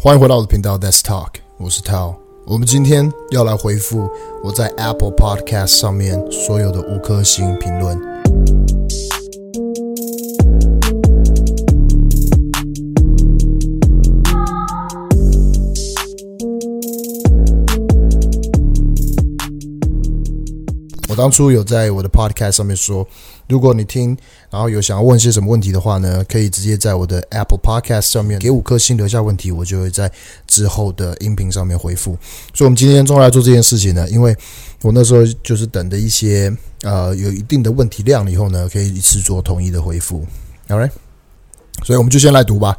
欢迎回到我的频道，Let's Talk，我是 Tao。我们今天要来回复我在 Apple Podcast 上面所有的五颗星评论。我当初有在我的 podcast 上面说，如果你听，然后有想要问些什么问题的话呢，可以直接在我的 Apple Podcast 上面给五颗星，留下问题，我就会在之后的音频上面回复。所以，我们今天终于来做这件事情呢，因为我那时候就是等的一些呃有一定的问题量了以后呢，可以一次做统一的回复。Alright，所以我们就先来读吧。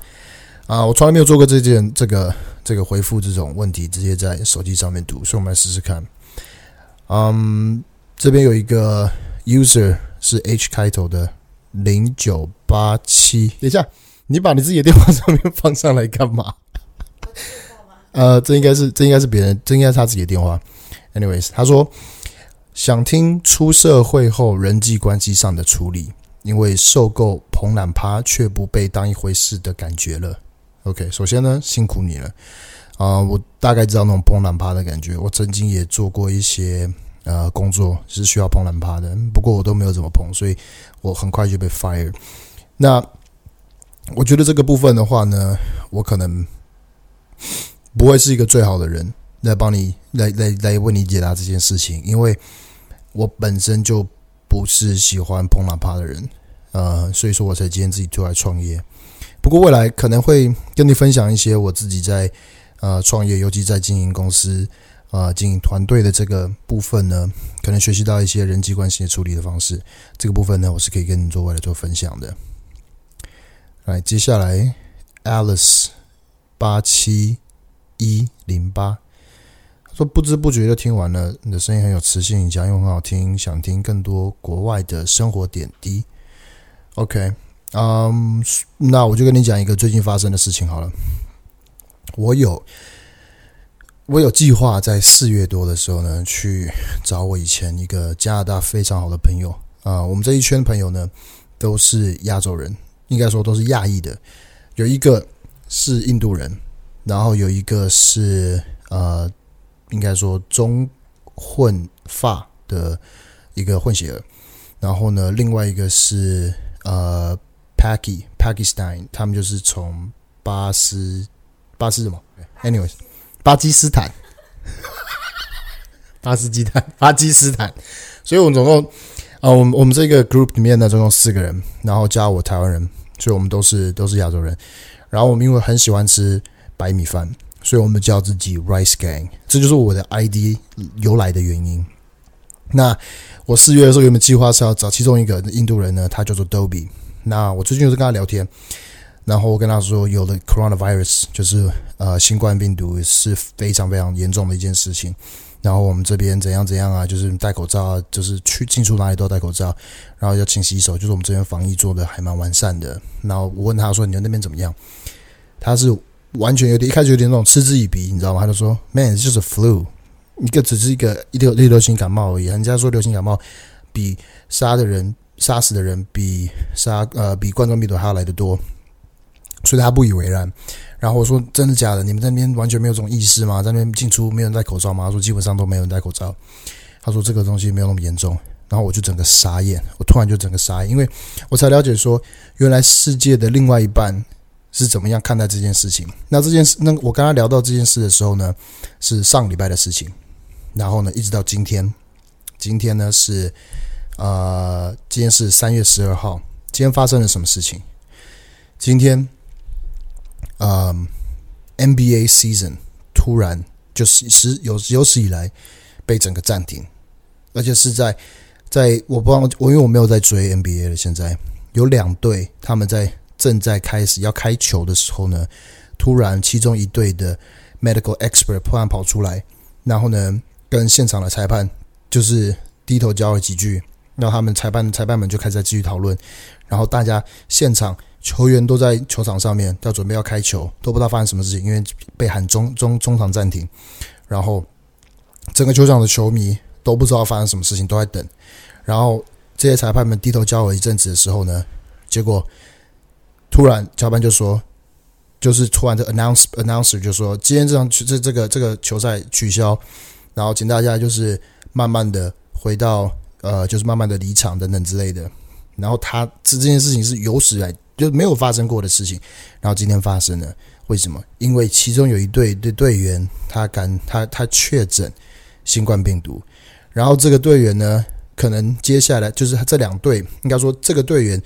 啊，我从来没有做过这件这个这个回复这种问题，直接在手机上面读，所以我们来试试看。嗯。这边有一个 user 是 H 开头的零九八七，等一下，你把你自己的电话上面放上来干嘛？呃，这应该是这应该是别人，这应该是他自己的电话。Anyways，他说想听出社会后人际关系上的处理，因为受够捧懒趴却不被当一回事的感觉了。OK，首先呢，辛苦你了啊，呃，我大概知道那种捧懒趴的感觉，我曾经也做过一些。呃，工作是需要捧懒趴的，不过我都没有怎么碰，所以我很快就被 fire。那我觉得这个部分的话呢，我可能不会是一个最好的人来帮你来来来为你解答这件事情，因为我本身就不是喜欢捧懒趴的人，呃，所以说我才今天自己出来创业。不过未来可能会跟你分享一些我自己在呃创业，尤其在经营公司。啊，经营团队的这个部分呢，可能学习到一些人际关系的处理的方式。这个部分呢，我是可以跟你做未来做分享的。来，接下来，Alice 八七一零八说，不知不觉就听完了，你的声音很有磁性，讲又很好听，想听更多国外的生活点滴。OK，嗯、那我就跟你讲一个最近发生的事情好了。我有。我有计划在四月多的时候呢，去找我以前一个加拿大非常好的朋友啊。我们这一圈朋友呢，都是亚洲人，应该说都是亚裔的。有一个是印度人，然后有一个是呃，应该说中混发的一个混血儿。然后呢，另外一个是呃，Paki Pakistan，他们就是从巴斯巴斯什么？Anyways。巴基斯坦，巴基斯坦，巴基斯坦，所以我们总共啊，我们我们这个 group 里面呢，总共四个人，然后加我台湾人，所以我们都是都是亚洲人。然后我们因为很喜欢吃白米饭，所以我们叫自己 Rice Gang，这就是我的 ID 由来的原因。那我四月的时候原本计划是要找其中一个印度人呢，他叫做 Dobby。那我最近就是跟他聊天。然后我跟他说，有的 coronavirus，就是呃新冠病毒是非常非常严重的一件事情。然后我们这边怎样怎样啊，就是戴口罩，就是去进出哪里都要戴口罩，然后要勤洗手，就是我们这边防疫做的还蛮完善的。然后我问他说：“你们那边怎么样？”他是完全有点一开始有点那种嗤之以鼻，你知道吗？他就说：“Man，就是 flu，一个只是一个一个流行感冒而已。人家说流行感冒比杀的人杀死的人比杀呃比冠状病毒还要来得多。”所以他不以为然，然后我说：“真的假的？你们在那边完全没有这种意识吗？在那边进出没有人戴口罩吗？”他说：“基本上都没有人戴口罩。”他说：“这个东西没有那么严重。”然后我就整个傻眼，我突然就整个傻眼，因为我才了解说，原来世界的另外一半是怎么样看待这件事情。那这件事，那我跟他聊到这件事的时候呢，是上礼拜的事情。然后呢，一直到今天，今天呢是呃，今天是三月十二号。今天发生了什么事情？今天。嗯、，NBA season 突然就是是有有史以来被整个暂停，而且是在在我不知道我因为我没有在追 NBA 了。现在有两队他们在正在开始要开球的时候呢，突然其中一队的 medical expert 突然跑出来，然后呢跟现场的裁判就是低头交了几句，然后他们裁判裁判们就开始在继续讨论，然后大家现场。球员都在球场上面，要准备要开球，都不知道发生什么事情，因为被喊中中中场暂停，然后整个球场的球迷都不知道发生什么事情，都在等。然后这些裁判们低头交流一阵子的时候呢，结果突然裁判就说就是突然的 announce announce 就说今天这场这这个这个球赛取消，然后请大家就是慢慢的回到呃，就是慢慢的离场等等之类的。然后他这这件事情是有史来就没有发生过的事情，然后今天发生了，为什么？因为其中有一队的队员他感他他确诊新冠病毒，然后这个队员呢，可能接下来就是这两队，应该说这个队员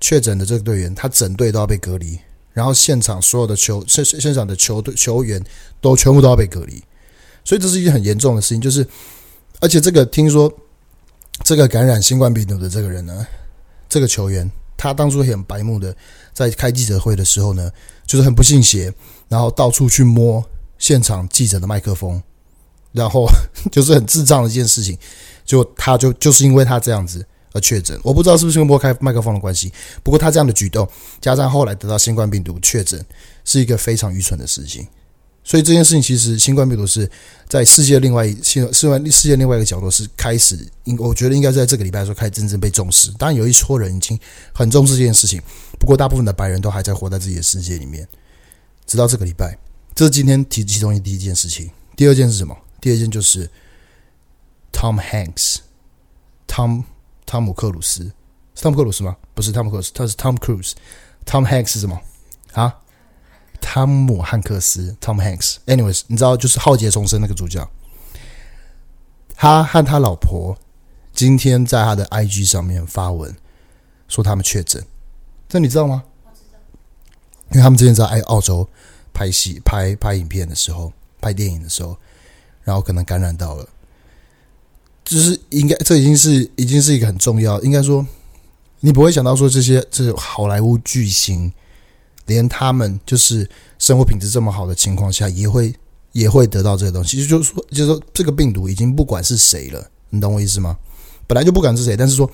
确诊的这个队员，他整队都要被隔离。然后现场所有的球现现场的球队球员都全部都要被隔离，所以这是一件很严重的事情。就是，而且这个听说这个感染新冠病毒的这个人呢，这个球员他当初很白目的，在开记者会的时候呢，就是很不信邪，然后到处去摸现场记者的麦克风，然后 就是很智障的一件事情。就他就就是因为他这样子。而确诊，我不知道是不是因为拨开麦克风的关系。不过他这样的举动，加上后来得到新冠病毒确诊，是一个非常愚蠢的事情。所以这件事情其实新冠病毒是在世界另外一世世外世界另外一个角落是开始，应我觉得应该在这个礼拜说开始真正被重视。当然有一撮人已经很重视这件事情，不过大部分的白人都还在活在自己的世界里面。直到这个礼拜，这是今天提其中一第一件事情。第二件是什么？第二件就是 Tom Hanks，Tom。汤姆克鲁斯是汤姆克鲁斯吗？不是汤姆克鲁斯，他是 Tom Cruise。Tom Hanks 是什么啊？汤姆汉克斯 Tom Hanks。Anyways，你知道就是《浩劫重生》那个主角，他和他老婆今天在他的 IG 上面发文说他们确诊，这你知道吗？因为他们之前在澳洲拍戏、拍拍影片的时候、拍电影的时候，然后可能感染到了。就是应该，这已经是已经是一个很重要。应该说，你不会想到说这些这好莱坞巨星，连他们就是生活品质这么好的情况下，也会也会得到这个东西。就是说，就是说，这个病毒已经不管是谁了，你懂我意思吗？本来就不管是谁，但是说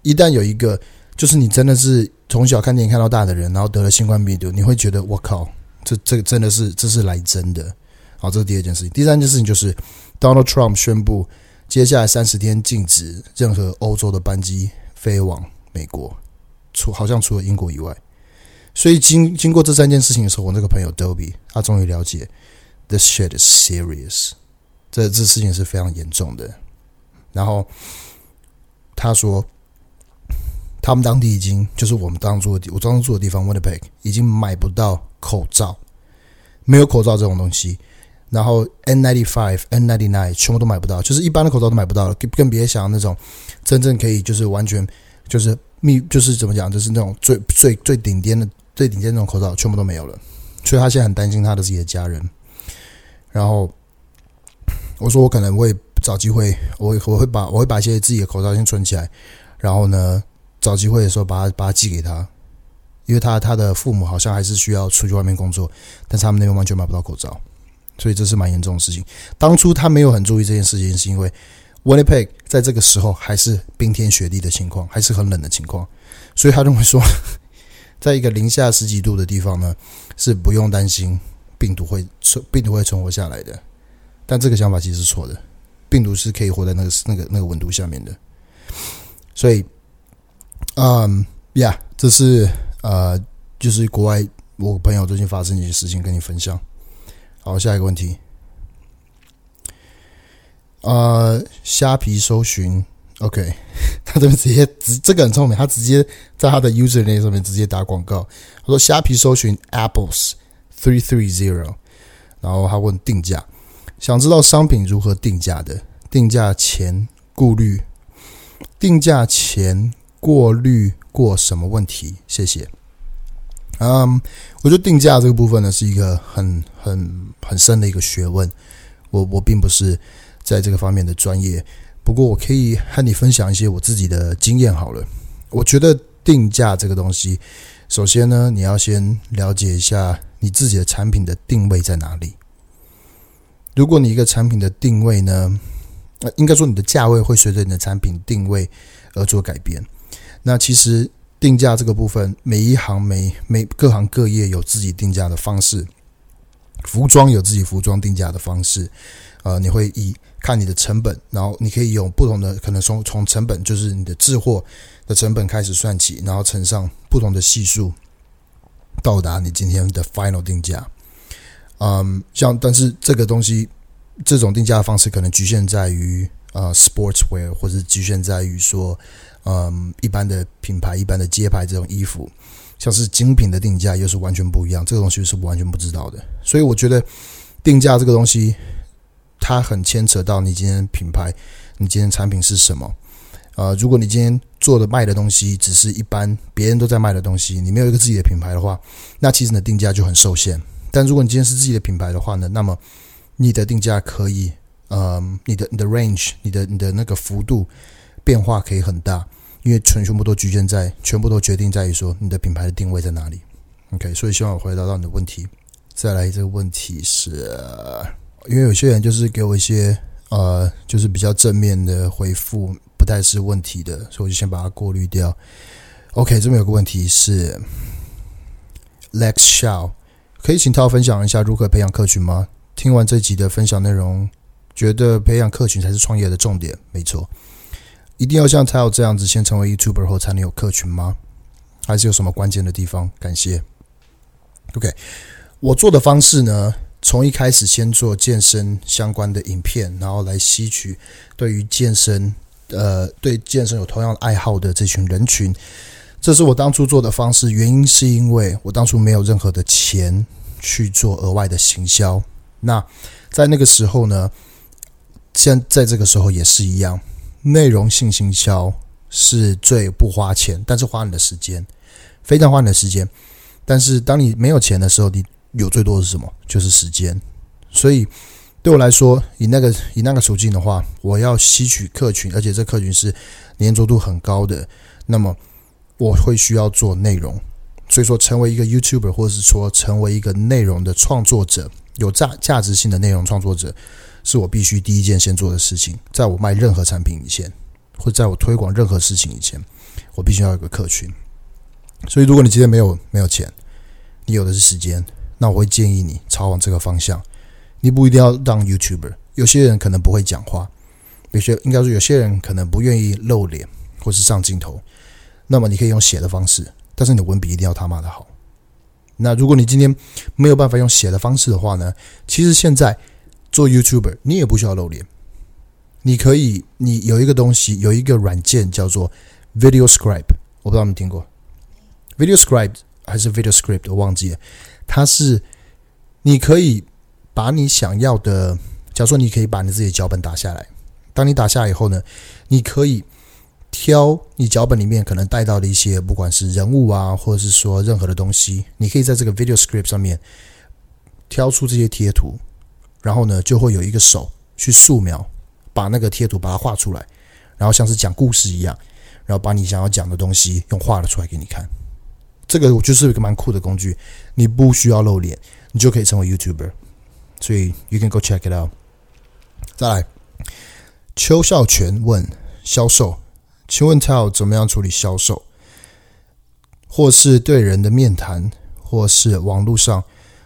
一旦有一个，就是你真的是从小看电影看到大的人，然后得了新冠病毒，你会觉得我靠，这这个真的是这是来真的。好，这是第二件事情。第三件事情就是 Donald Trump 宣布。接下来三十天禁止任何欧洲的班机飞往美国，除好像除了英国以外。所以经经过这三件事情的时候，我那个朋友 Dobby 他终于了解，this shit is serious，这这事情是非常严重的。然后他说，他们当地已经就是我们当住的地，我当初住的地方 Winnipeg 已经买不到口罩，没有口罩这种东西。然后 N95、N99 全部都买不到，就是一般的口罩都买不到了，更更别想那种真正可以就是完全就是密，就是怎么讲，就是那种最最最顶尖的最顶尖那种口罩全部都没有了，所以他现在很担心他的自己的家人。然后我说我可能会找机会，我我会把我会把一些自己的口罩先存起来，然后呢找机会的时候把它把它寄给他，因为他他的父母好像还是需要出去外面工作，但是他们那边完全买不到口罩。所以这是蛮严重的事情。当初他没有很注意这件事情，是因为 Winnipeg 在这个时候还是冰天雪地的情况，还是很冷的情况，所以他认为说，在一个零下十几度的地方呢，是不用担心病毒会存病毒会存活下来的。但这个想法其实是错的，病毒是可以活在那个那个那个温度下面的。所以，嗯呀这是呃，就是国外我朋友最近发生一些事情跟你分享。好，下一个问题。呃，虾皮搜寻，OK，他这边直接这个很聪明，他直接在他的 user 那上面直接打广告。他说虾皮搜寻 apples three three zero，然后他问定价，想知道商品如何定价的，定价前顾虑，定价前过滤过什么问题？谢谢。嗯我觉得定价这个部分呢，是一个很很很深的一个学问。我我并不是在这个方面的专业，不过我可以和你分享一些我自己的经验好了。我觉得定价这个东西，首先呢，你要先了解一下你自己的产品的定位在哪里。如果你一个产品的定位呢，应该说你的价位会随着你的产品定位而做改变。那其实。定价这个部分，每一行每每各行各业有自己定价的方式，服装有自己服装定价的方式，呃，你会以看你的成本，然后你可以用不同的可能从从成本就是你的制货的成本开始算起，然后乘上不同的系数，到达你今天的 final 定价。嗯，像但是这个东西，这种定价的方式可能局限在于呃 sportswear，或者局限在于说，嗯，一般的品牌、一般的街牌这种衣服，像是精品的定价又是完全不一样，这个东西是完全不知道的。所以我觉得定价这个东西，它很牵扯到你今天品牌，你今天产品是什么。呃，如果你今天做的卖的东西只是一般别人都在卖的东西，你没有一个自己的品牌的话，那其实你的定价就很受限。但如果你今天是自己的品牌的话呢，那么你的定价可以，呃，你的你的 range，你的你的那个幅度变化可以很大，因为全全部都局限在，全部都决定在于说你的品牌的定位在哪里。OK，所以希望我回答到你的问题。再来这个问题是，因为有些人就是给我一些呃，就是比较正面的回复。不太是问题的，所以我就先把它过滤掉。OK，这边有个问题是，Lex Xiao，可以请他分享一下如何培养客群吗？听完这集的分享内容，觉得培养客群才是创业的重点。没错，一定要像他有这样子，先成为 YouTuber 后才能有客群吗？还是有什么关键的地方？感谢。OK，我做的方式呢，从一开始先做健身相关的影片，然后来吸取对于健身。呃，对健身有同样爱好的这群人群，这是我当初做的方式。原因是因为我当初没有任何的钱去做额外的行销。那在那个时候呢，现在这个时候也是一样，内容性行销是最不花钱，但是花你的时间，非常花你的时间。但是当你没有钱的时候，你有最多的是什么？就是时间。所以。对我来说，以那个以那个处境的话，我要吸取客群，而且这客群是黏着度很高的，那么我会需要做内容。所以说，成为一个 YouTuber，或者是说成为一个内容的创作者，有价价值性的内容创作者，是我必须第一件先做的事情。在我卖任何产品以前，或在我推广任何事情以前，我必须要有个客群。所以，如果你今天没有没有钱，你有的是时间，那我会建议你朝往这个方向。你不一定要当 YouTuber，有些人可能不会讲话，有些应该说有些人可能不愿意露脸或是上镜头，那么你可以用写的方式，但是你的文笔一定要他妈的好。那如果你今天没有办法用写的方式的话呢？其实现在做 YouTuber 你也不需要露脸，你可以，你有一个东西，有一个软件叫做 VideoScribe，我不知道你们听过 VideoScribe 还是 VideoScript，我忘记了，它是你可以。把你想要的，假如说你可以把你自己的脚本打下来，当你打下来以后呢，你可以挑你脚本里面可能带到的一些，不管是人物啊，或者是说任何的东西，你可以在这个 video script 上面挑出这些贴图，然后呢，就会有一个手去素描，把那个贴图把它画出来，然后像是讲故事一样，然后把你想要讲的东西用画了出来给你看。这个我就是一个蛮酷的工具，你不需要露脸，你就可以成为 YouTuber。所以，you can go check it out。再来，邱孝全问销售，请问 Tell 怎么样处理销售，或是对人的面谈，或是网络上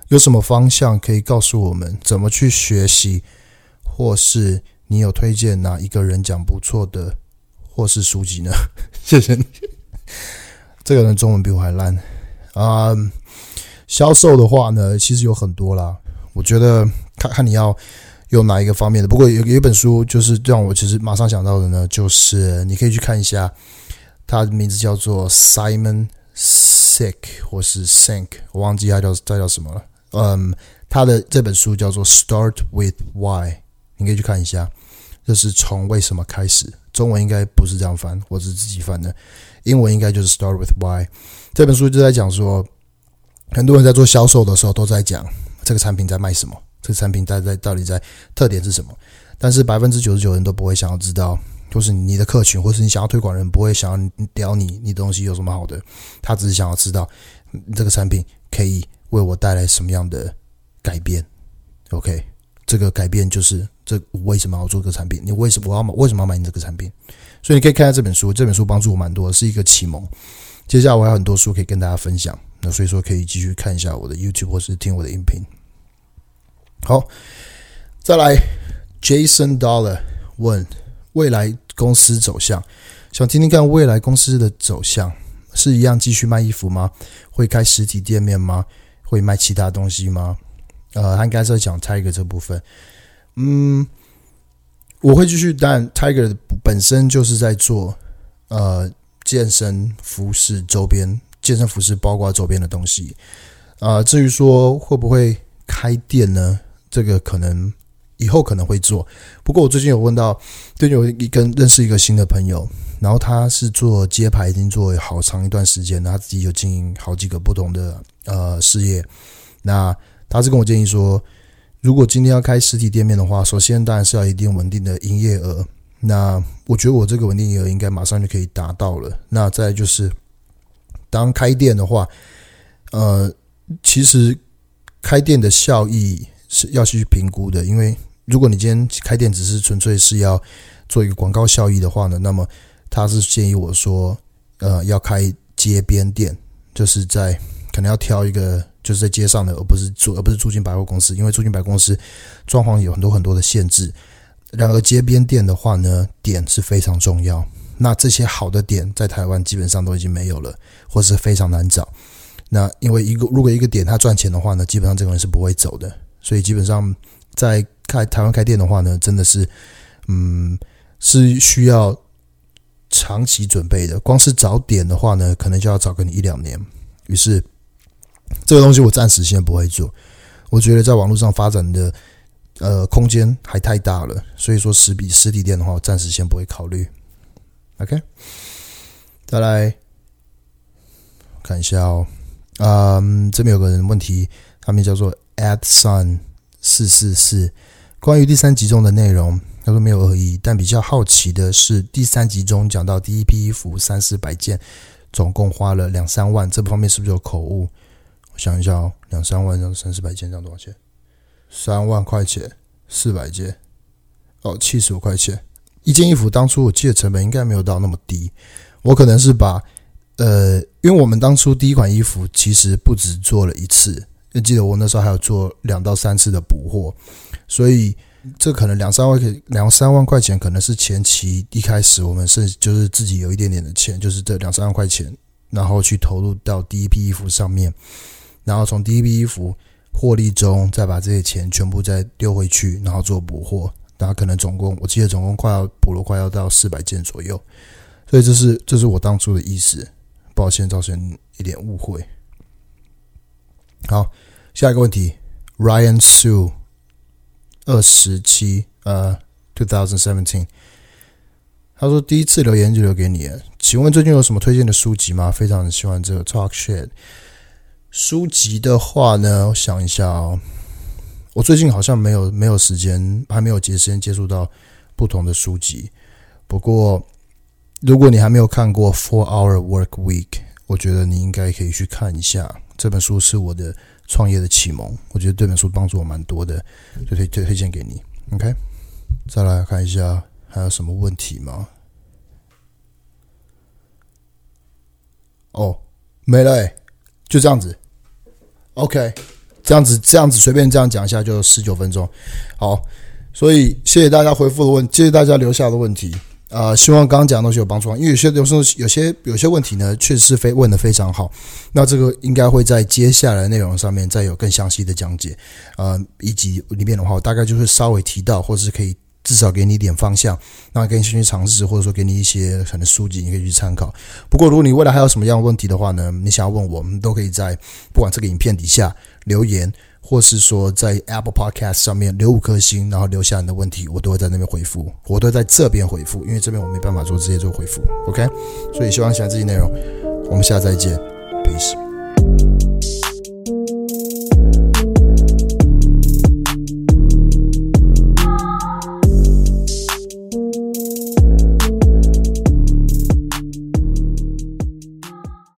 有什么方向可以告诉我们怎么去学习，或是你有推荐哪一个人讲不错的，或是书籍呢？谢谢你。这个人中文比我还烂啊。销售的话呢，其实有很多啦。我觉得看看你要用哪一个方面的，不过有有一本书就是让我其实马上想到的呢，就是你可以去看一下，它的名字叫做 Simon Sick 或是 Sink，我忘记它叫它叫什么了。嗯，他的这本书叫做 Start with Why，你可以去看一下，就是从为什么开始。中文应该不是这样翻，我是自己翻的，英文应该就是 Start with Why。这本书就在讲说，很多人在做销售的时候都在讲。这个产品在卖什么？这个产品在在到底在特点是什么？但是百分之九十九人都不会想要知道，就是你的客群，或是你想要推广人不会想要屌你，你东西有什么好的？他只是想要知道这个产品可以为我带来什么样的改变。OK，这个改变就是这为什么要做这个产品？你为什么我要买？为什么要买你这个产品？所以你可以看下这本书，这本书帮助我蛮多的，是一个启蒙。接下来我还有很多书可以跟大家分享，所以说可以继续看一下我的 YouTube 或是听我的音频。好，再来，Jason Dollar 问未来公司走向，想听听看未来公司的走向。是一样继续卖衣服吗？会开实体店面吗？会卖其他东西吗？呃，他应该是在讲 Tiger 这部分。嗯，我会继续，但 Tiger 本身就是在做呃健身服饰周边、健身服饰包括周边的东西。啊、至于说会不会开店呢？这个可能以后可能会做。不过我最近有问到，最近有一跟认识一个新的朋友，然后他是做街牌，已经做了好长一段时间，他自己有经营好几个不同的呃事业。那他是跟我建议说，如果今天要开实体店面的话，首先当然是要一定稳定的营业额。那我觉得我这个稳定营业额应该马上就可以达到了。那再就是，当开店的话，呃。其实开店的效益是要去评估的，因为如果你今天开店只是纯粹是要做一个广告效益的话呢，那么他是建议我说，呃，要开街边店，就是在可能要挑一个就是在街上的，而不是住而不是住进百货公司，因为住进百货公司装潢有很多很多的限制。然而街边店的话呢，点是非常重要。那这些好的点在台湾基本上都已经没有了，或是非常难找。那因为一个如果一个点他赚钱的话呢，基本上这个人是不会走的，所以基本上在开台湾开店的话呢，真的是，嗯，是需要长期准备的。光是找点的话呢，可能就要找个你一两年。于是这个东西我暂时先不会做，我觉得在网络上发展的呃空间还太大了，所以说实比实体店的话，我暂时先不会考虑。OK，再来看一下哦。嗯，这边有个人问题，他名叫做 AdSun 四四四，关于第三集中的内容，他说没有恶意，但比较好奇的是第三集中讲到第一批衣服三四百件，总共花了两三万，这方面是不是有口误？我想一下哦，两三万三四百件这样多少钱？三万块钱，四百件，哦，七十五块钱一件衣服。当初我记得成本应该没有到那么低，我可能是把。呃，因为我们当初第一款衣服其实不止做了一次，记得我那时候还有做两到三次的补货，所以这可能两三万块两三万块钱可能是前期一开始我们是就是自己有一点点的钱，就是这两三万块钱，然后去投入到第一批衣服上面，然后从第一批衣服获利中再把这些钱全部再丢回去，然后做补货，大家可能总共我记得总共快要补了快要到四百件左右，所以这是这是我当初的意思。抱歉，造成一点误会。好，下一个问题，Ryan Sue，二十七，呃，two thousand seventeen，他说第一次留言就留给你了，请问最近有什么推荐的书籍吗？非常喜欢这个 talk shit。书籍的话呢，我想一下哦，我最近好像没有没有时间，还没有节时间接触到不同的书籍，不过。如果你还没有看过《Four Hour Work Week》，我觉得你应该可以去看一下。这本书是我的创业的启蒙，我觉得这本书帮助我蛮多的，就推推推荐给你。OK，再来看一下还有什么问题吗？哦，没了欸，就这样子。OK，这样子这样子随便这样讲一下就十九分钟。好，所以谢谢大家回复的问，谢谢大家留下的问题。啊、呃，希望刚刚讲的东西有帮助，因为有些有时候有些有些问题呢，确实是非问的非常好。那这个应该会在接下来内容上面再有更详细的讲解，呃，以及里面的话，我大概就是稍微提到，或者是可以至少给你一点方向，那给你先去尝试，或者说给你一些可能书籍，你可以去参考。不过，如果你未来还有什么样的问题的话呢，你想要问我们，都可以在不管这个影片底下留言。或是说在 Apple Podcast 上面留五颗星，然后留下你的问题，我都会在那边回复，我都会在这边回复，因为这边我没办法做直接做回复，OK？所以希望喜欢这期内容，我们下次再见，Peace。